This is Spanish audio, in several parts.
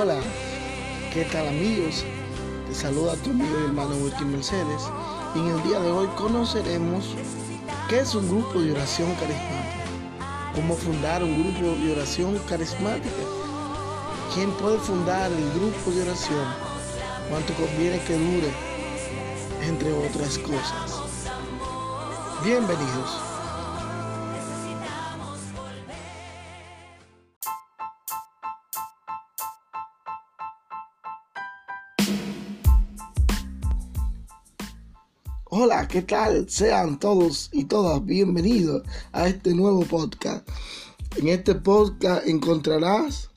Hola, ¿qué tal amigos? Te saluda tu amigo y hermano Wilkin Mercedes y en el día de hoy conoceremos qué es un grupo de oración carismática, cómo fundar un grupo de oración carismática, quién puede fundar el grupo de oración, cuánto conviene que dure, entre otras cosas. Bienvenidos. Hola, ¿qué tal? Sean todos y todas bienvenidos a este nuevo podcast. En este podcast encontrarás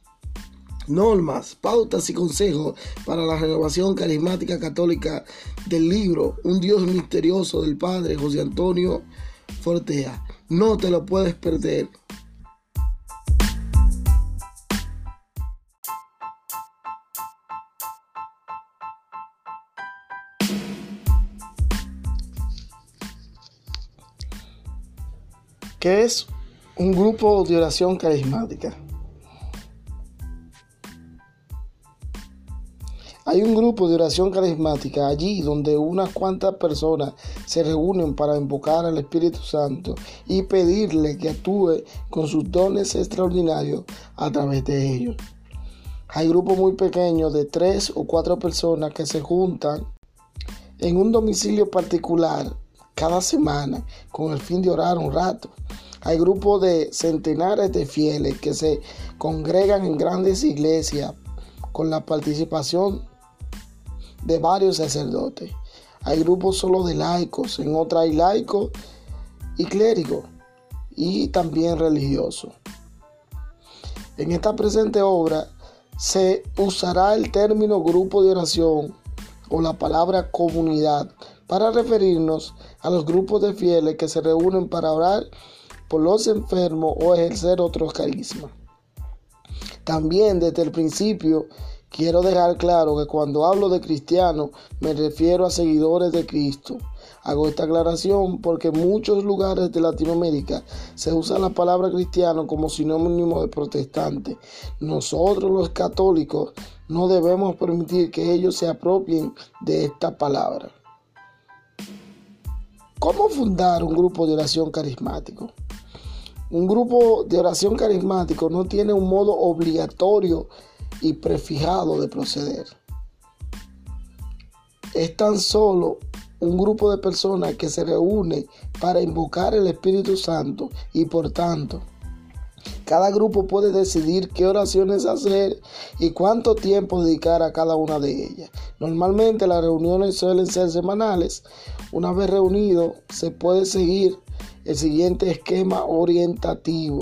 normas, pautas y consejos para la renovación carismática católica del libro Un Dios misterioso del Padre José Antonio Fortea. No te lo puedes perder. ¿Qué es un grupo de oración carismática? Hay un grupo de oración carismática allí donde unas cuantas personas se reúnen para invocar al Espíritu Santo y pedirle que actúe con sus dones extraordinarios a través de ellos. Hay grupos muy pequeños de tres o cuatro personas que se juntan en un domicilio particular cada semana con el fin de orar un rato. Hay grupos de centenares de fieles que se congregan en grandes iglesias con la participación de varios sacerdotes. Hay grupos solo de laicos, en otras hay laicos y clérigos y también religiosos. En esta presente obra se usará el término grupo de oración o la palabra comunidad para referirnos a los grupos de fieles que se reúnen para orar por los enfermos o ejercer otros carismas. También desde el principio quiero dejar claro que cuando hablo de cristianos me refiero a seguidores de Cristo. Hago esta aclaración porque en muchos lugares de Latinoamérica se usa la palabra cristiano como sinónimo de protestante. Nosotros los católicos no debemos permitir que ellos se apropien de esta palabra. ¿Cómo fundar un grupo de oración carismático? Un grupo de oración carismático no tiene un modo obligatorio y prefijado de proceder. Es tan solo un grupo de personas que se reúne para invocar el Espíritu Santo y por tanto cada grupo puede decidir qué oraciones hacer y cuánto tiempo dedicar a cada una de ellas. Normalmente las reuniones suelen ser semanales. Una vez reunido, se puede seguir el siguiente esquema orientativo.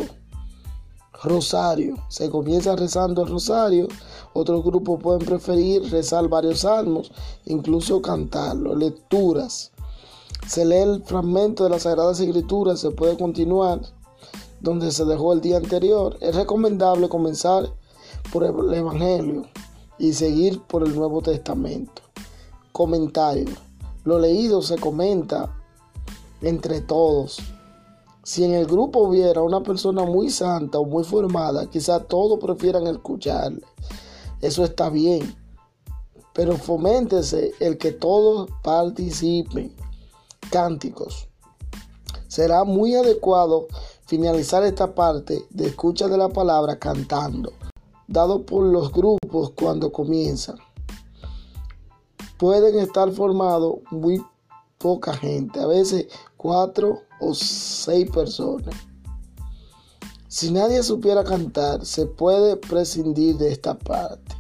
Rosario. Se comienza rezando el rosario. Otros grupos pueden preferir rezar varios salmos, incluso cantarlo. Lecturas. Se lee el fragmento de las Sagradas Escrituras. Se puede continuar donde se dejó el día anterior. Es recomendable comenzar por el Evangelio y seguir por el Nuevo Testamento. Comentario. Lo leído se comenta entre todos. Si en el grupo hubiera una persona muy santa o muy formada, quizá todos prefieran escucharle. Eso está bien. Pero foméntese el que todos participen. Cánticos. Será muy adecuado finalizar esta parte de escucha de la palabra cantando, dado por los grupos cuando comienzan. Pueden estar formados muy poca gente, a veces cuatro o seis personas. Si nadie supiera cantar, se puede prescindir de esta parte.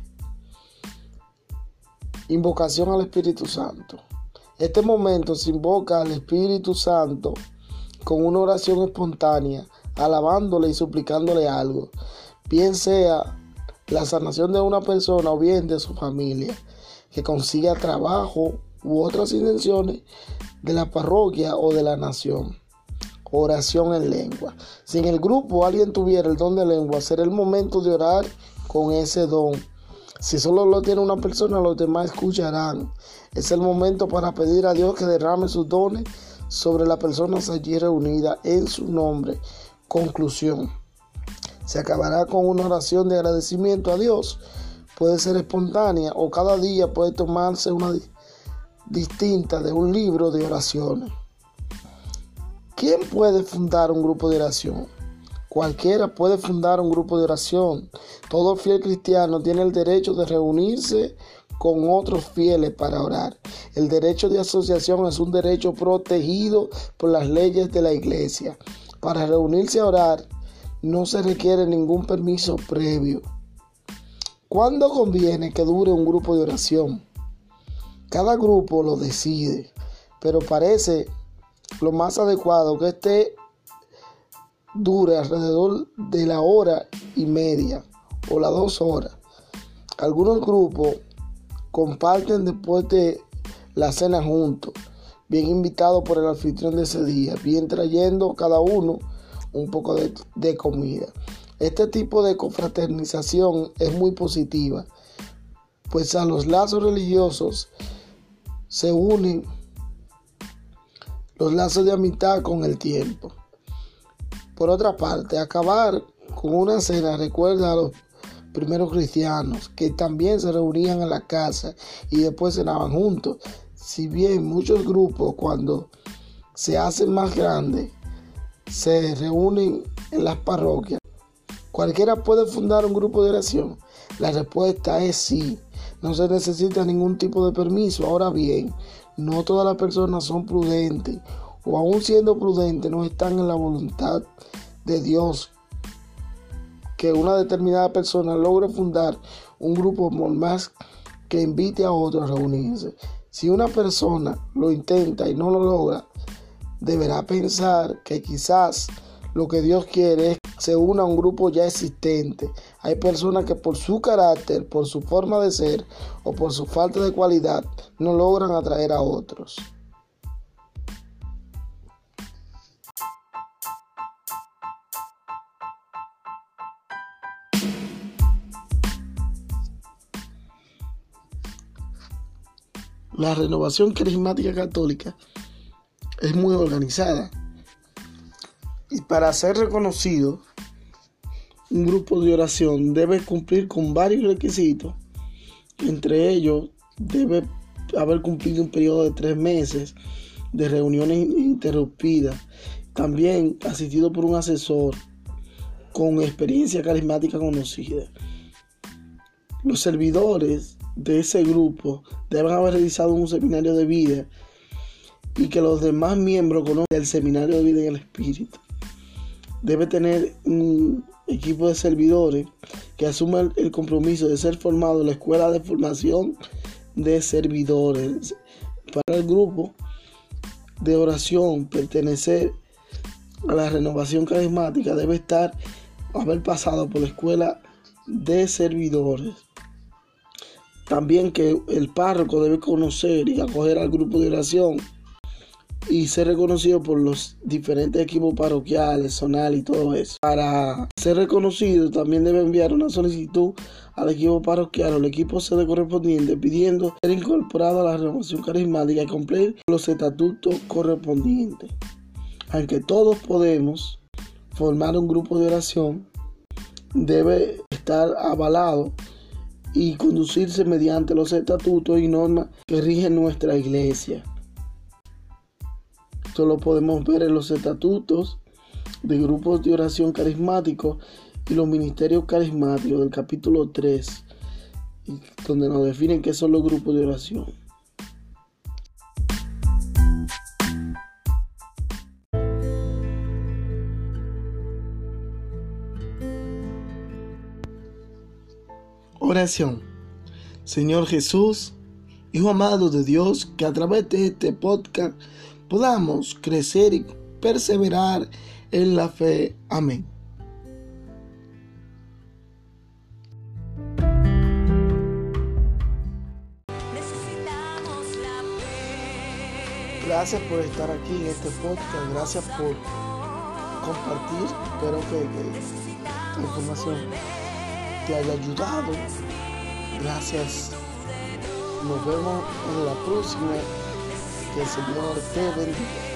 Invocación al Espíritu Santo. Este momento se invoca al Espíritu Santo con una oración espontánea, alabándole y suplicándole algo, bien sea la sanación de una persona o bien de su familia, que consiga trabajo u otras intenciones de la parroquia o de la nación. Oración en lengua. Si en el grupo alguien tuviera el don de lengua, será el momento de orar con ese don. Si solo lo tiene una persona, los demás escucharán. Es el momento para pedir a Dios que derrame sus dones sobre la persona allí reunida en su nombre. Conclusión. Se acabará con una oración de agradecimiento a Dios puede ser espontánea o cada día puede tomarse una distinta de un libro de oraciones. ¿Quién puede fundar un grupo de oración? Cualquiera puede fundar un grupo de oración. Todo fiel cristiano tiene el derecho de reunirse con otros fieles para orar. El derecho de asociación es un derecho protegido por las leyes de la iglesia. Para reunirse a orar no se requiere ningún permiso previo. ¿Cuándo conviene que dure un grupo de oración? Cada grupo lo decide, pero parece lo más adecuado que este dure alrededor de la hora y media o las dos horas. Algunos grupos comparten después de la cena juntos, bien invitados por el anfitrión de ese día, bien trayendo cada uno un poco de, de comida. Este tipo de confraternización es muy positiva, pues a los lazos religiosos se unen los lazos de amistad con el tiempo. Por otra parte, acabar con una cena recuerda a los primeros cristianos que también se reunían en la casa y después cenaban juntos. Si bien muchos grupos cuando se hacen más grandes se reúnen en las parroquias, ¿cualquiera puede fundar un grupo de oración? La respuesta es sí. No se necesita ningún tipo de permiso. Ahora bien, no todas las personas son prudentes o aún siendo prudentes no están en la voluntad de Dios que una determinada persona logre fundar un grupo por más que invite a otros a reunirse. Si una persona lo intenta y no lo logra, deberá pensar que quizás lo que Dios quiere es que se una a un grupo ya existente. Hay personas que por su carácter, por su forma de ser o por su falta de cualidad no logran atraer a otros. La renovación carismática católica es muy organizada. Y para ser reconocido, un grupo de oración debe cumplir con varios requisitos. Entre ellos, debe haber cumplido un periodo de tres meses de reuniones interrumpidas. También asistido por un asesor con experiencia carismática conocida. Los servidores de ese grupo deben haber realizado un seminario de vida y que los demás miembros conozcan el seminario de vida en el Espíritu. Debe tener un equipo de servidores que asuma el compromiso de ser formado en la escuela de formación de servidores. Para el grupo de oración pertenecer a la renovación carismática debe estar haber pasado por la escuela de servidores. También que el párroco debe conocer y acoger al grupo de oración y ser reconocido por los diferentes equipos parroquiales, zonales y todo eso. Para ser reconocido también debe enviar una solicitud al equipo parroquial o al equipo sede correspondiente pidiendo ser incorporado a la renovación carismática y cumplir los estatutos correspondientes. Aunque todos podemos formar un grupo de oración, debe estar avalado y conducirse mediante los estatutos y normas que rigen nuestra iglesia. Esto lo podemos ver en los estatutos de grupos de oración carismáticos y los ministerios carismáticos del capítulo 3, donde nos definen qué son los grupos de oración. Señor Jesús, Hijo amado de Dios, que a través de este podcast podamos crecer y perseverar en la fe. Amén. Gracias por estar aquí en este podcast. Gracias por compartir. Espero que, que esta información te haya ayudado. Gracias. Nos vemos en la próxima. Que el Señor te bendiga.